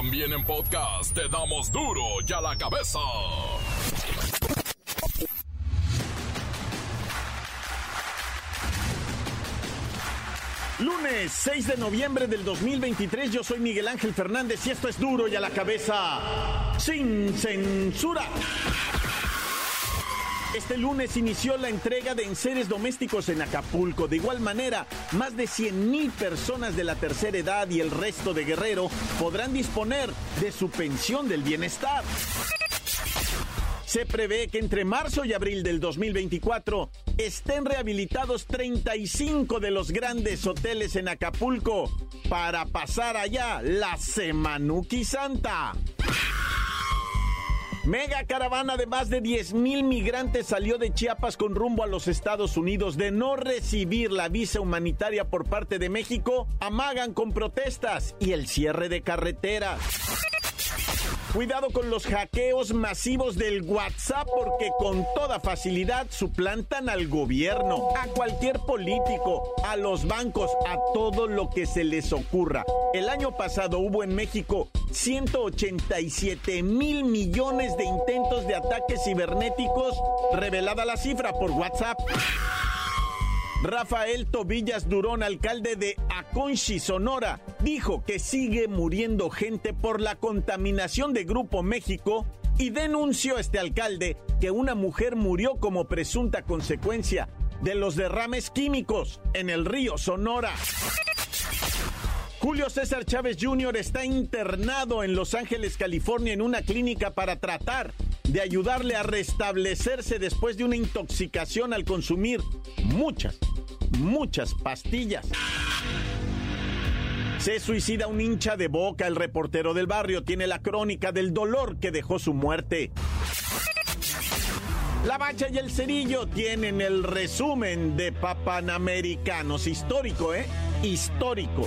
También en podcast te damos duro y a la cabeza. Lunes 6 de noviembre del 2023, yo soy Miguel Ángel Fernández y esto es duro y a la cabeza sin censura. Este lunes inició la entrega de enseres domésticos en Acapulco. De igual manera, más de 100 mil personas de la tercera edad y el resto de Guerrero podrán disponer de su pensión del bienestar. Se prevé que entre marzo y abril del 2024 estén rehabilitados 35 de los grandes hoteles en Acapulco para pasar allá la Semanuki Santa. Mega caravana de más de 10 mil migrantes salió de Chiapas con rumbo a los Estados Unidos. De no recibir la visa humanitaria por parte de México, amagan con protestas y el cierre de carreteras. Cuidado con los hackeos masivos del WhatsApp porque con toda facilidad suplantan al gobierno, a cualquier político, a los bancos, a todo lo que se les ocurra. El año pasado hubo en México 187 mil millones de intentos de ataques cibernéticos, revelada la cifra por WhatsApp. Rafael Tobillas Durón, alcalde de Aconchi, Sonora, dijo que sigue muriendo gente por la contaminación de Grupo México y denunció este alcalde que una mujer murió como presunta consecuencia de los derrames químicos en el río Sonora. Julio César Chávez Jr. está internado en Los Ángeles, California, en una clínica para tratar de ayudarle a restablecerse después de una intoxicación al consumir muchas, muchas pastillas. Se suicida un hincha de boca, el reportero del barrio tiene la crónica del dolor que dejó su muerte. La Bacha y el Cerillo tienen el resumen de Papanamericanos. Histórico, ¿eh? Histórico.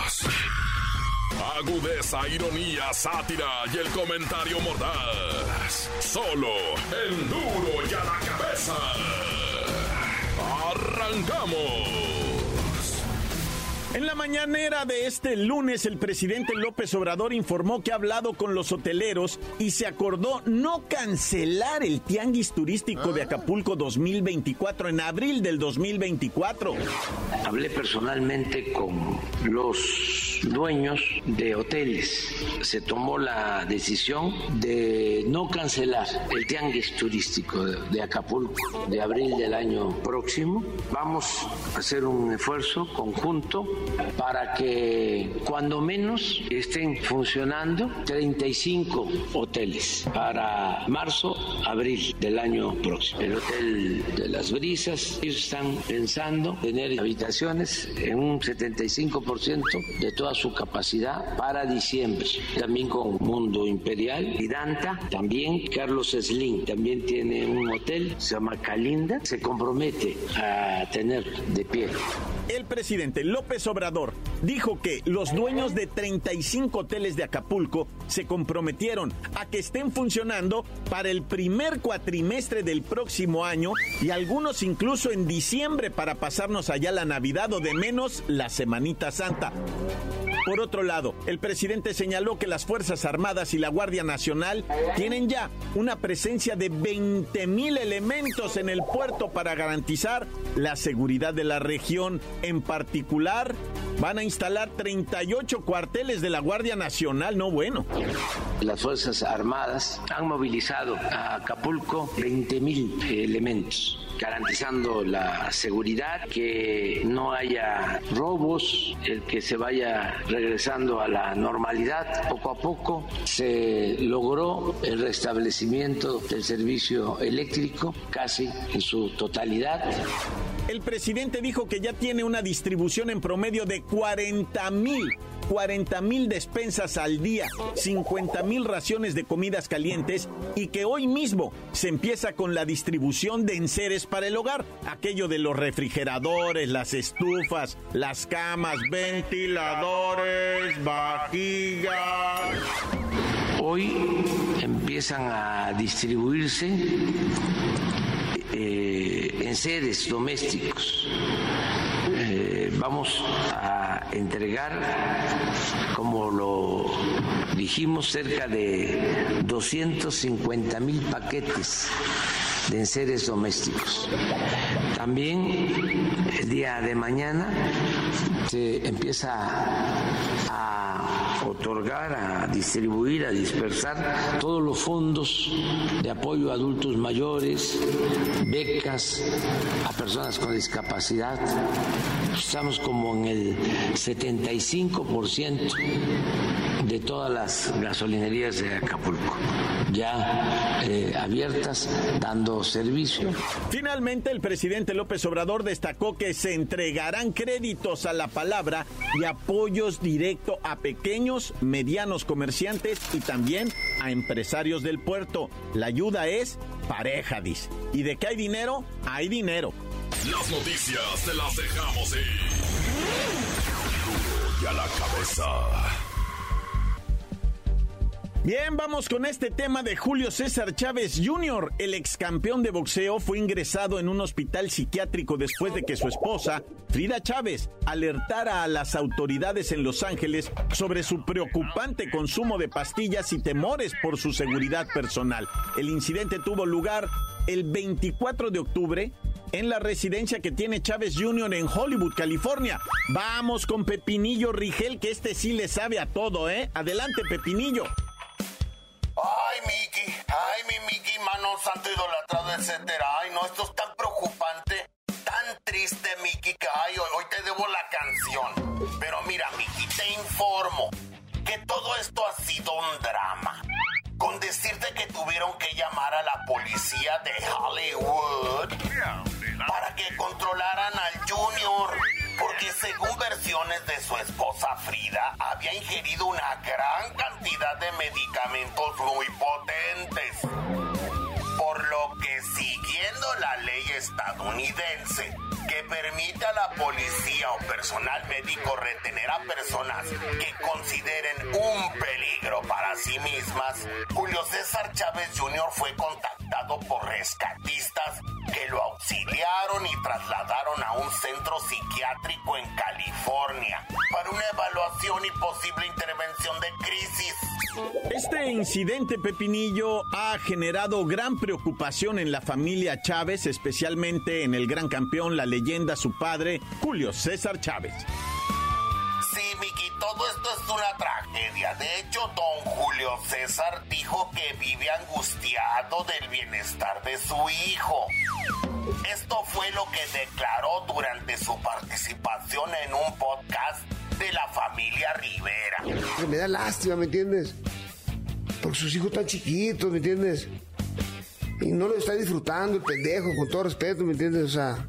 Agudeza, ironía, sátira y el comentario mordaz. Solo el duro y a la cabeza. Arrancamos. En la mañanera de este lunes, el presidente López Obrador informó que ha hablado con los hoteleros y se acordó no cancelar el tianguis turístico de Acapulco 2024 en abril del 2024. Hablé personalmente con los dueños de hoteles. Se tomó la decisión de no cancelar el tianguis turístico de Acapulco de abril del año próximo. Vamos a hacer un esfuerzo conjunto para que cuando menos estén funcionando 35 hoteles para marzo, abril del año próximo. El Hotel de las Brisas, ellos están pensando tener habitaciones en un 75% de toda su capacidad para diciembre. También con Mundo Imperial y Danta, también Carlos Slim, también tiene un hotel, se llama Calinda, se compromete a tener de pie. El presidente López Dijo que los dueños de 35 hoteles de Acapulco se comprometieron a que estén funcionando para el primer cuatrimestre del próximo año y algunos incluso en diciembre para pasarnos allá la Navidad o de menos la Semanita Santa. Por otro lado, el presidente señaló que las Fuerzas Armadas y la Guardia Nacional tienen ya una presencia de 20 mil elementos en el puerto para garantizar la seguridad de la región. En particular, van a instalar 38 cuarteles de la Guardia Nacional, no bueno. Las Fuerzas Armadas han movilizado a Acapulco 20 mil elementos garantizando la seguridad, que no haya robos, el que se vaya regresando a la normalidad. Poco a poco se logró el restablecimiento del servicio eléctrico casi en su totalidad. El presidente dijo que ya tiene una distribución en promedio de 40 mil 40 mil despensas al día, 50 mil raciones de comidas calientes y que hoy mismo se empieza con la distribución de enseres para el hogar, aquello de los refrigeradores, las estufas, las camas, ventiladores, vajillas. Hoy empiezan a distribuirse eh, enseres domésticos. Eh, vamos a entregar, como lo dijimos, cerca de 250 mil paquetes de enseres domésticos. También el día de mañana se empieza a otorgar, a distribuir, a dispersar todos los fondos de apoyo a adultos mayores, becas a personas con discapacidad. Estamos como en el 75% de todas las gasolinerías de Acapulco ya eh, abiertas dando servicio. Finalmente, el presidente López Obrador destacó que se entregarán créditos a la palabra y apoyos directos a pequeños, medianos comerciantes y también a empresarios del puerto. La ayuda es pareja, dice. ¿Y de qué hay dinero? Hay dinero. Las noticias te las dejamos ir. Y a la cabeza. Bien, vamos con este tema de Julio César Chávez Jr. El ex campeón de boxeo fue ingresado en un hospital psiquiátrico después de que su esposa, Frida Chávez, alertara a las autoridades en Los Ángeles sobre su preocupante consumo de pastillas y temores por su seguridad personal. El incidente tuvo lugar el 24 de octubre en la residencia que tiene Chávez Jr. en Hollywood, California. Vamos con Pepinillo Rigel, que este sí le sabe a todo, ¿eh? Adelante, Pepinillo. Ay, Miki, ay, mi Miki, mano santo idolatrado, etcétera. Ay, no, esto es tan preocupante, tan triste, Miki, que ay, hoy, te debo la canción. Pero mira, Miki, te informo que todo esto ha sido un drama. Con decirte que tuvieron que llamar a la policía de Hollywood para que controlaran al Junior porque según versiones de su esposa Frida, había ingerido una gran cantidad de medicamentos muy potentes. Por lo que siguiendo la ley estadounidense, permite a la policía o personal médico retener a personas que consideren un peligro para sí mismas, Julio César Chávez Jr. fue contactado por rescatistas que lo auxiliaron y trasladaron a un centro psiquiátrico en California para una evaluación y posible intervención de crisis. Este incidente, Pepinillo, ha generado gran preocupación en la familia Chávez, especialmente en el gran campeón, la leyenda, su padre, Julio César Chávez. Sí, Miki, todo esto es una tragedia. De hecho, don Julio César dijo que vive angustiado del bienestar de su hijo. Esto fue lo que declaró durante su participación en un podcast de la familia Rivera. Me da lástima, ¿me entiendes? Porque sus hijos están chiquitos, ¿me entiendes? Y no lo está disfrutando el pendejo, con todo respeto, ¿me entiendes? O sea.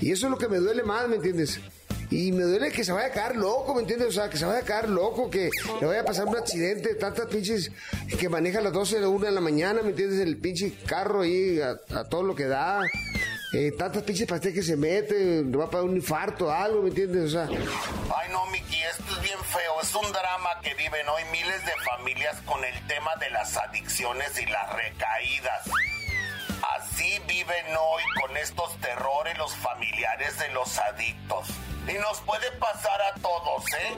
Y eso es lo que me duele más, ¿me entiendes? Y me duele que se vaya a caer loco, ¿me entiendes? O sea, que se vaya a caer loco, que le vaya a pasar un accidente, tantas pinches que maneja a las 12 de la 1 de la mañana, ¿me entiendes? El pinche carro ahí a, todo lo que da. Eh, tantas pinches pastillas que se mete, le va a pagar un infarto, algo, ¿me entiendes? O sea. Ay, no, Miki, esto es bien feo. Es un drama que viven hoy miles de familias con el tema de las adicciones y las recaídas. Así viven hoy con estos terrores los familiares de los adictos. Y nos puede pasar a todos, ¿eh?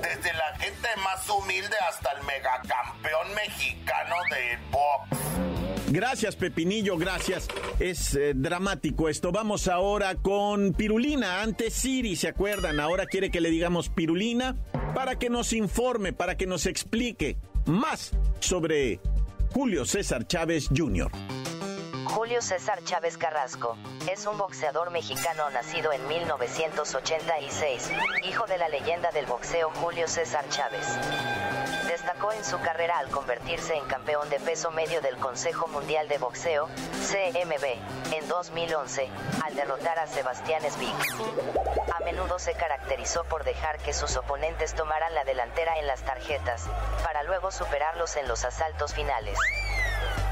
Desde la gente más humilde hasta el megacampeón mexicano de box. Gracias, Pepinillo, gracias. Es eh, dramático esto. Vamos ahora con Pirulina. Antes Siri, ¿se acuerdan? Ahora quiere que le digamos Pirulina para que nos informe, para que nos explique más sobre Julio César Chávez Jr. Julio César Chávez Carrasco, es un boxeador mexicano nacido en 1986, hijo de la leyenda del boxeo Julio César Chávez. Destacó en su carrera al convertirse en campeón de peso medio del Consejo Mundial de Boxeo, CMB, en 2011, al derrotar a Sebastián Svik. A menudo se caracterizó por dejar que sus oponentes tomaran la delantera en las tarjetas, para luego superarlos en los asaltos finales.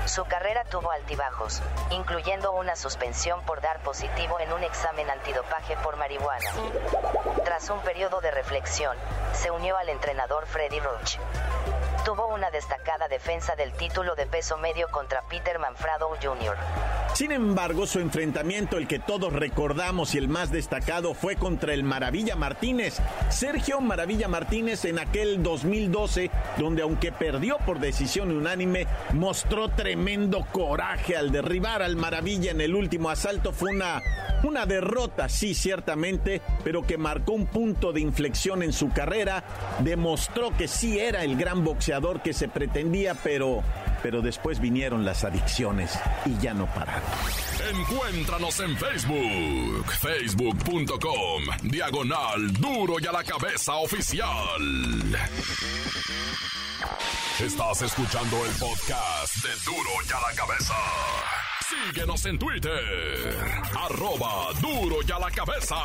Su carrera tuvo altibajos, incluyendo una suspensión por dar positivo en un examen antidopaje por marihuana. Tras un periodo de reflexión, se unió al entrenador Freddy Roach. Tuvo una destacada defensa del título de peso medio contra Peter Manfrado Jr. Sin embargo, su enfrentamiento, el que todos recordamos y el más destacado, fue contra el Maravilla Martínez. Sergio Maravilla Martínez en aquel 2012, donde aunque perdió por decisión unánime, mostró tremendo coraje al derribar al Maravilla en el último asalto. Fue una, una derrota, sí, ciertamente, pero que marcó un punto de inflexión en su carrera. Demostró que sí era el gran boxeador que se pretendía, pero pero después vinieron las adicciones y ya no pararon. Encuéntranos en Facebook, facebook.com, diagonal duro y a la cabeza oficial. Estás escuchando el podcast de duro y a la cabeza. Síguenos en Twitter, arroba duro y a la cabeza.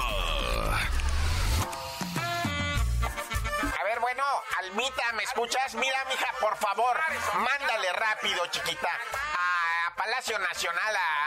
bueno, Almita, ¿me escuchas? Mira, mija, por favor, mándale rápido, chiquita. A Palacio Nacional, a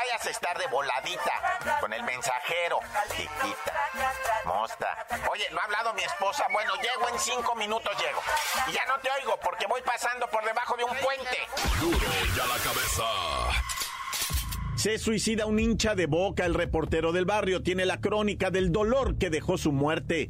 vayas a estar de voladita con el mensajero, chiquita. Mosta. Oye, ¿no ha hablado mi esposa? Bueno, llego en cinco minutos, llego. Y ya no te oigo porque voy pasando por debajo de un puente. Duro y a la Cabeza. Se suicida un hincha de boca, el reportero del barrio tiene la crónica del dolor que dejó su muerte.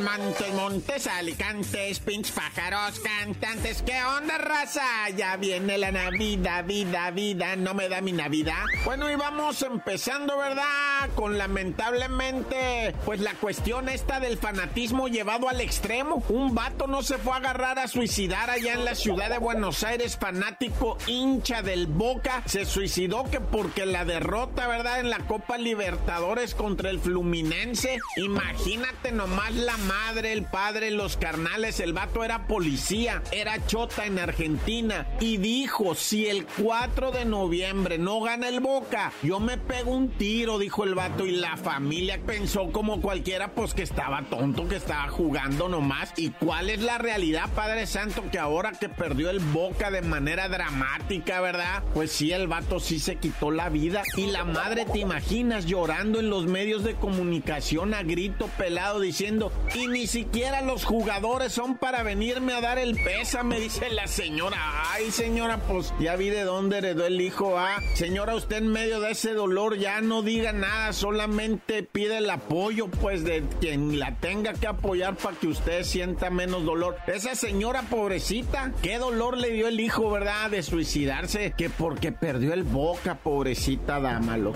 Montes, Montes, Alicantes, pinch pájaros, cantantes. ¿Qué onda, raza? Ya viene la Navidad, vida, vida. ¿No me da mi Navidad? Bueno, y vamos empezando, ¿verdad? Con lamentablemente, pues la cuestión esta del fanatismo llevado al extremo. Un vato no se fue a agarrar a suicidar allá en la ciudad de Buenos Aires, fanático hincha del Boca. Se suicidó que porque la derrota, ¿verdad? En la Copa Libertadores contra el Fluminense. Imagínate nomás la madre, el padre, los carnales, el vato era policía, era chota en Argentina y dijo, si el 4 de noviembre no gana el Boca, yo me pego un tiro, dijo el vato y la familia pensó como cualquiera, pues que estaba tonto, que estaba jugando nomás. ¿Y cuál es la realidad, Padre Santo, que ahora que perdió el Boca de manera dramática, ¿verdad? Pues sí, el vato sí se quitó la vida y la madre, te imaginas, llorando en los medios de comunicación a grito pelado diciendo, y ni siquiera los jugadores son para venirme a dar el pésame, dice la señora. Ay, señora, pues ya vi de dónde heredó el hijo. Ah, señora, usted en medio de ese dolor ya no diga nada, solamente pide el apoyo, pues, de quien la tenga que apoyar para que usted sienta menos dolor. Esa señora pobrecita, qué dolor le dio el hijo, ¿verdad? De suicidarse, que porque perdió el boca, pobrecita dámalo.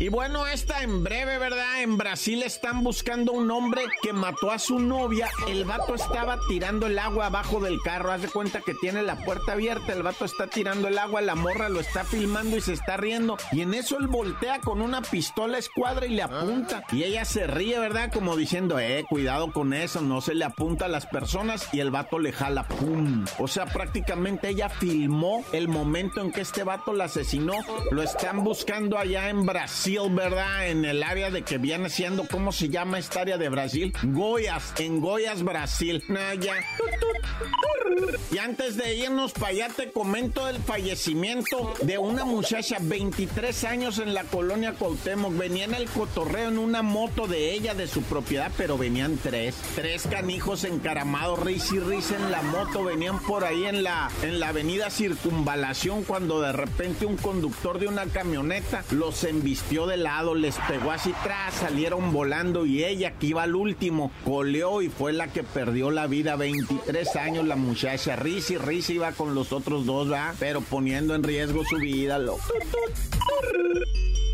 Y bueno, esta en breve, ¿verdad? En Brasil están buscando un hombre que mató a su novia. El vato estaba tirando el agua abajo del carro. Haz de cuenta que tiene la puerta abierta. El vato está tirando el agua. La morra lo está filmando y se está riendo. Y en eso él voltea con una pistola escuadra y le apunta. Y ella se ríe, ¿verdad? Como diciendo, eh, cuidado con eso. No se le apunta a las personas. Y el vato le jala, ¡pum! O sea, prácticamente ella filmó el momento en que este vato la asesinó. Lo están buscando allá en Brasil ¿verdad? En el área de que viene siendo, ¿cómo se llama área de Brasil? Goyas, en Goyas, Brasil. Ah, ya. Y antes de irnos para allá te comento el fallecimiento de una muchacha, 23 años en la colonia Cuauhtémoc. Venía en el cotorreo en una moto de ella, de su propiedad, pero venían tres. Tres canijos encaramados, risa y en la moto. Venían por ahí en la, en la avenida Circunvalación cuando de repente un conductor de una camioneta los embistió de lado, les pegó así tras, salieron volando y ella que iba al último, coleó y fue la que perdió la vida. 23 años la muchacha, risa y risa iba con los otros dos, ¿va? Pero poniendo en riesgo su vida, loco.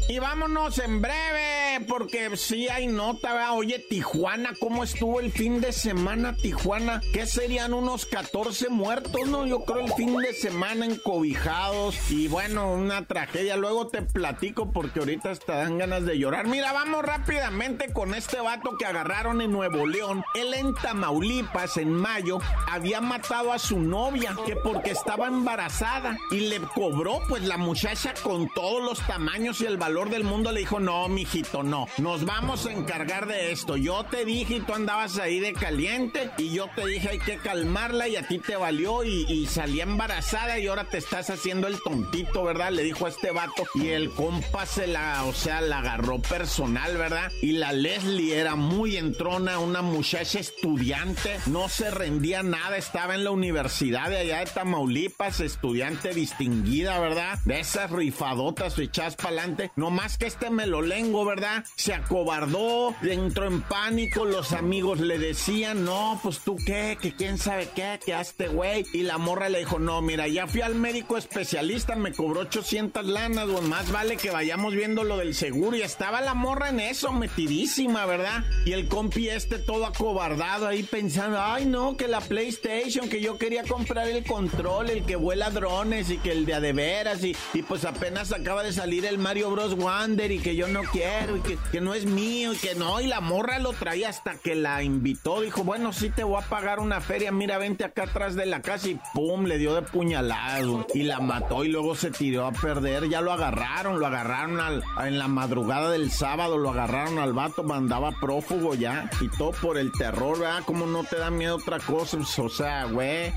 Y vámonos en breve, porque sí hay nota. Oye, Tijuana, ¿cómo estuvo el fin de semana, Tijuana? ¿Qué serían unos 14 muertos, no? Yo creo el fin de semana encobijados. Y bueno, una tragedia. Luego te platico porque ahorita te dan ganas de llorar. Mira, vamos rápidamente con este vato que agarraron en Nuevo León. Él en Tamaulipas, en mayo, había matado a su novia, que porque estaba embarazada. Y le cobró, pues, la muchacha con todos los tamaños y el valor del mundo le dijo, no, mijito, no, nos vamos a encargar de esto. Yo te dije y tú andabas ahí de caliente y yo te dije hay que calmarla y a ti te valió y, y salí embarazada y ahora te estás haciendo el tontito, ¿verdad? Le dijo a este vato y el compa se la, o sea, la agarró personal, ¿verdad? Y la Leslie era muy entrona, una muchacha estudiante, no se rendía nada, estaba en la universidad de allá de Tamaulipas, estudiante distinguida, ¿verdad? De esas rifadotas echadas para adelante. No más que este melolengo, ¿verdad? Se acobardó, entró en pánico, los amigos le decían, no, pues tú qué, que quién sabe qué, que hazte güey. Y la morra le dijo, no, mira, ya fui al médico especialista, me cobró 800 lanas, más vale que vayamos viendo lo del seguro. Y estaba la morra en eso, metidísima, ¿verdad? Y el compi este todo acobardado ahí pensando, ay no, que la PlayStation, que yo quería comprar el control, el que vuela drones y que el de a de veras. Y, y pues apenas acaba de salir el Mario Bros. Wander y que yo no quiero y que, no es mío y que no. Y la morra lo traía hasta que la invitó. Dijo, bueno, sí te voy a pagar una feria. Mira, vente acá atrás de la casa y pum, le dio de puñalado y la mató y luego se tiró a perder. Ya lo agarraron, lo agarraron al, en la madrugada del sábado, lo agarraron al vato, mandaba prófugo ya y todo por el terror, ¿verdad? Como no te da miedo otra cosa, o sea, güey.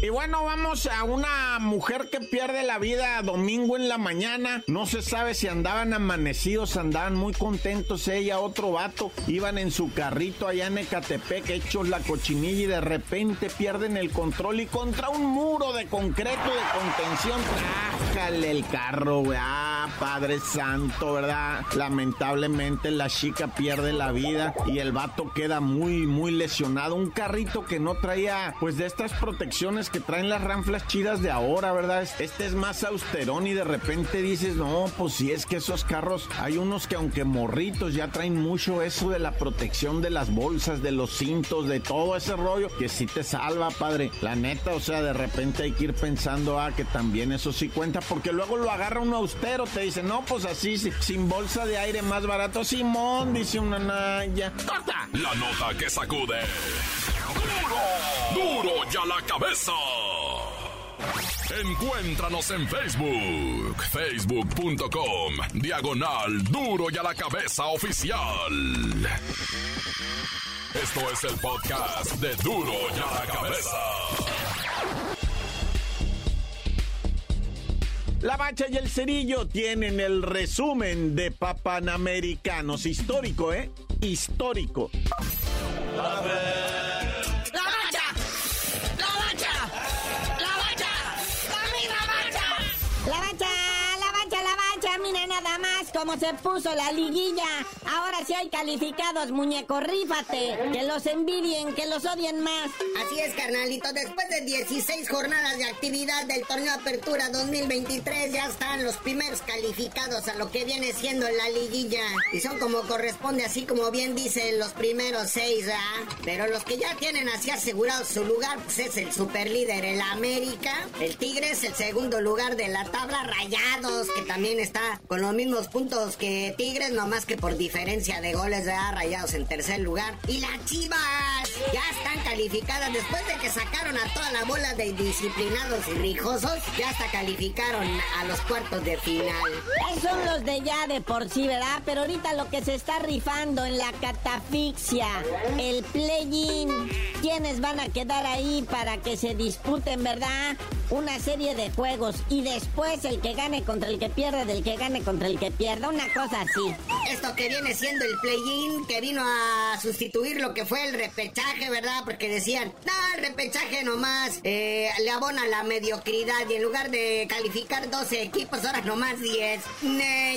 Y bueno, vamos a una mujer que pierde la vida domingo en la mañana. No se sabe si andaban amanecidos, andaban muy contentos ella, otro vato. Iban en su carrito allá en Ecatepec, hechos la cochinilla y de repente pierden el control y contra un muro de concreto de contención, trájale el carro, güey. Ah, Padre Santo, ¿verdad? Lamentablemente la chica pierde la vida y el vato queda muy, muy lesionado. Un carrito que no traía, pues de estas protecciones que traen las ranflas chidas de ahora, ¿verdad? Este es más austerón y de repente dices, no, pues si es que esos carros, hay unos que aunque morritos ya traen mucho eso de la protección de las bolsas, de los cintos, de todo ese rollo, que sí te salva, padre. La neta, o sea, de repente hay que ir pensando, ah, que también eso sí cuenta, porque luego lo agarra uno austero, te dice, no, pues así, sin bolsa de aire más barato, Simón, dice una naya. ¡Corta! La nota que sacude. ¡Duro! ¡Duro ya la cabeza! Encuéntranos en Facebook, facebook.com, diagonal duro y a la cabeza oficial. Esto es el podcast de duro y a la cabeza. La Bacha y el Cerillo tienen el resumen de Papanamericanos. Histórico, ¿eh? Histórico. La como se puso la liguilla. Ahora sí hay calificados, muñeco, rífate. Que los envidien, que los odien más. Así es, carnalito. Después de 16 jornadas de actividad del torneo Apertura 2023, ya están los primeros calificados a lo que viene siendo la liguilla. Y son como corresponde, así como bien dicen los primeros seis, ¿verdad? Pero los que ya tienen así asegurado su lugar, pues es el superlíder, el América. El Tigres, el segundo lugar de la tabla, Rayados, que también está con los mismos puntos que Tigres, no más que por diferencia de goles de Rayados en tercer lugar. Y las Chivas calificadas después de que sacaron a toda la bola de disciplinados y rijosos, ya hasta calificaron a los cuartos de final. Esos son los de ya de por sí, ¿verdad? Pero ahorita lo que se está rifando en la catafixia, el play-in, ¿quiénes van a quedar ahí para que se disputen, verdad? Una serie de juegos y después el que gane contra el que pierde, del que gane contra el que pierde una cosa así. Esto que viene siendo el play-in, que vino a sustituir lo que fue el repechaje, ¿verdad? Porque decían, no, el repechaje nomás eh, le abona la mediocridad y en lugar de calificar 12 equipos, ahora nomás 10.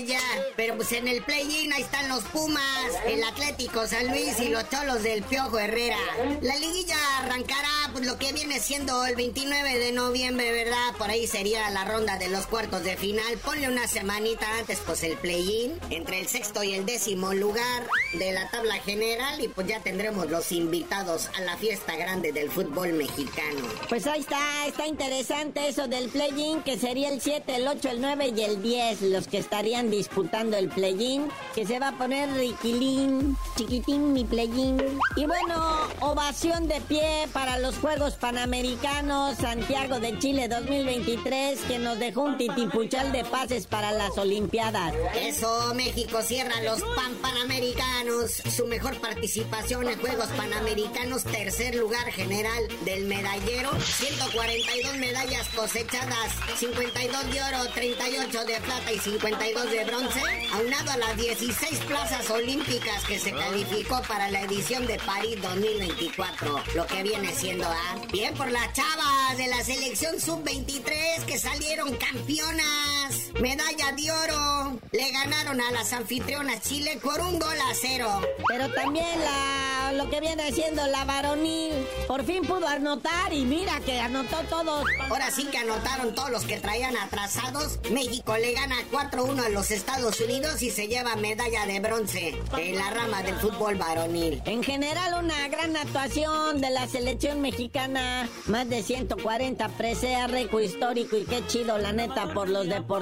ya. Pero pues en el play-in ahí están los Pumas, el Atlético San Luis y los Cholos del Piojo Herrera. La liguilla arrancará pues lo que viene siendo el 29 de noviembre, ¿verdad? Por ahí sería la ronda de los cuartos de final. Ponle una semanita antes, pues el play-in, entre el sexto y el décimo lugar de la tabla general y pues ya tendremos los invitados a la fiesta grande del fútbol mexicano. Pues ahí está, está interesante eso del play-in, que sería el 7, el 8, el 9 y el 10, los que estarían disputando el play-in, que se va a poner riquilín, chiquitín mi play-in. Y bueno, ovación de pie para los Juegos Panamericanos Santiago de Chile 2023, que nos dejó un titipuchal de pases para las Olimpiadas. Eso, México cierra los Pan Panamericanos, su mejor participación en Juegos Panamericanos, tercer lugar general del medallero, 142 medallas cosechadas, 52 de oro, 38 de plata y 52 de bronce, aunado a las 16 plazas olímpicas que se calificó para la edición de París 2024, lo que viene siendo A. Bien por las chavas de la selección sub-23 que salieron campeonas, medalla de oro, le ganaron a las anfitrionas Chile por un gol a cero. Pero también la, lo que viene siendo la varonil, por fin pudo anotar y mira que anotó todos. Ahora sí que anotaron todos los que traían atrasados. México le gana 4-1 a los Estados Unidos y se lleva medalla de bronce en la rama del fútbol varonil. En general, una gran actuación de la selección mexicana. Más de 140 presea, récord histórico y qué chido, la neta, por los deportistas,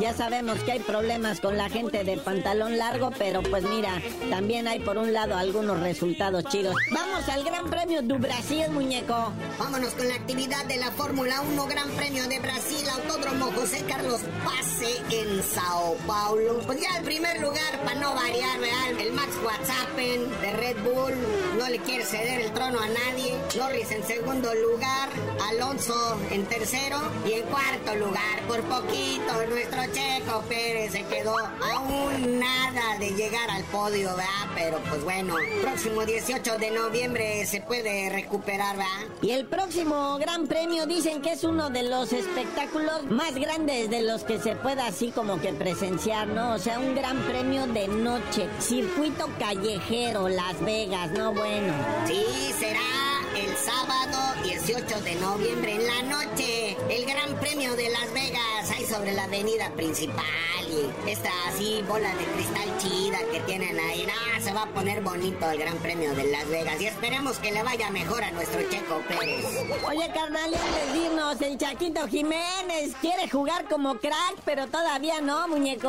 Ya sabemos que hay problemas con la gente de pantalón largo, pero pues mira, también hay por un lado algunos resultados chidos. Vamos al Gran Premio du Brasil, muñeco. Vámonos con la actividad de la Fórmula 1 Gran Premio de Brasil, Autódromo José Carlos Pase en Sao Paulo. Pues ya el primer lugar, para no variar, real, el Max Verstappen de Red Bull no le quiere ceder el trono a nadie. Norris en segundo lugar, Alonso en tercero y en cuarto lugar, por poquito, nuestro Checo Pérez se quedó aún nada de llegar al podio, ¿verdad? Pero pues bueno, próximo 18 de noviembre se puede recuperar, ¿verdad? Y el próximo Gran Premio dicen que es uno de los espectáculos más grandes de los que se pueda así como que presenciar, ¿no? O sea, un Gran Premio de noche, circuito callejero, Las Vegas, ¿no? Bueno. Sí, será el sábado 18 de noviembre en la noche. El Gran Premio de Las Vegas, ahí sobre la avenida principal. Y esta así bola de cristal chida que tienen ahí. Ah, se va a poner bonito el Gran Premio de Las Vegas. Y esperemos que le vaya mejor a nuestro Checo Pérez. Oye, carnal, antes de irnos, el Chaquito Jiménez quiere jugar como crack, pero todavía no, muñeco.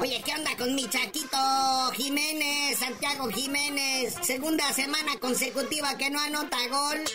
Oye, ¿qué onda con mi Chaquito Jiménez, Santiago Jiménez? Segunda semana consecutiva que no anota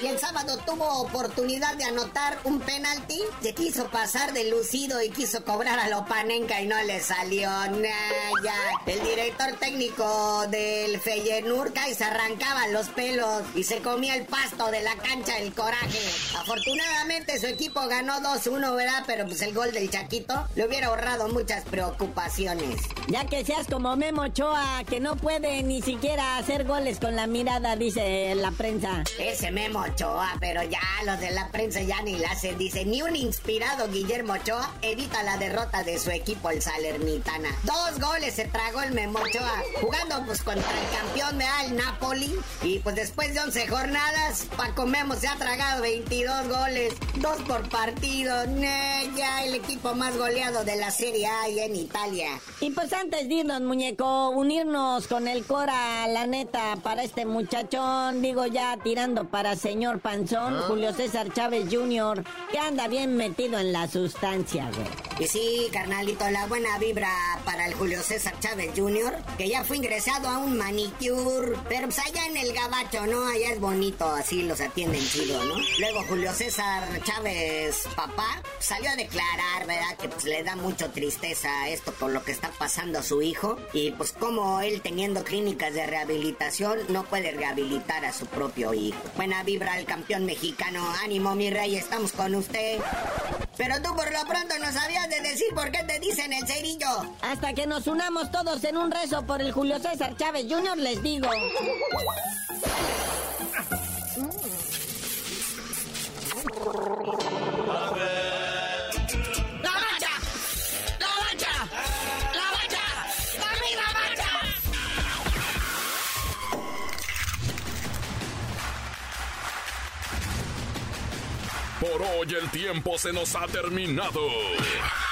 Y el sábado tuvo oportunidad de anotar un penalti. Se quiso pasar de lucido y quiso cobrar a Lopanenka y no le salió nada. El director técnico del Feyenoord y se arrancaba los pelos y se comía el pasto de la cancha del coraje. Afortunadamente su equipo ganó 2-1, ¿verdad? Pero pues el gol del Chaquito le hubiera ahorrado muchas preocupaciones. Ya que seas como Memo Ochoa, que no puede ni siquiera hacer goles con la mirada, dice la prensa. Ese Memo Ochoa, pero ya los de la prensa ya ni la hacen. Dice, ni un inspirado Guillermo Ochoa evita la derrota de su equipo, el Salernitana. Dos goles se tragó el Memo Ochoa, jugando pues contra el campeón de el Napoli. Y pues después de 11 jornadas, Paco Memo se ha tragado 22 goles, dos por partido. Ne, ya el equipo más goleado de la Serie A en Italia. Y pues antes de irnos, muñeco, unirnos con el Cora, la neta, para este muchachón, digo ya tirando para señor Panzón, Julio César Chávez Jr., que anda bien metido en la sustancia, güey. Y sí, carnalito, la buena vibra para el Julio César Chávez Jr., que ya fue ingresado a un manicure, pero pues allá en el gabacho, ¿no? Allá es bonito, así los atienden chido, ¿no? Luego Julio César Chávez, papá, salió a declarar, ¿verdad? Que pues le da mucho tristeza esto por lo que está pasando a su hijo. Y pues como él teniendo clínicas de rehabilitación no puede rehabilitar a su propio hijo. Buena vibra al campeón mexicano. Ánimo, mi rey, estamos con usted. Pero tú por lo pronto no sabías de decir por qué te dicen el cerillo. Hasta que nos unamos todos en un rezo por el Julio César Chávez Jr., les digo. ¡La bacha! ¡La bacha! ¡La bacha! ¡Dame la bacha! Por hoy el tiempo se nos ha terminado.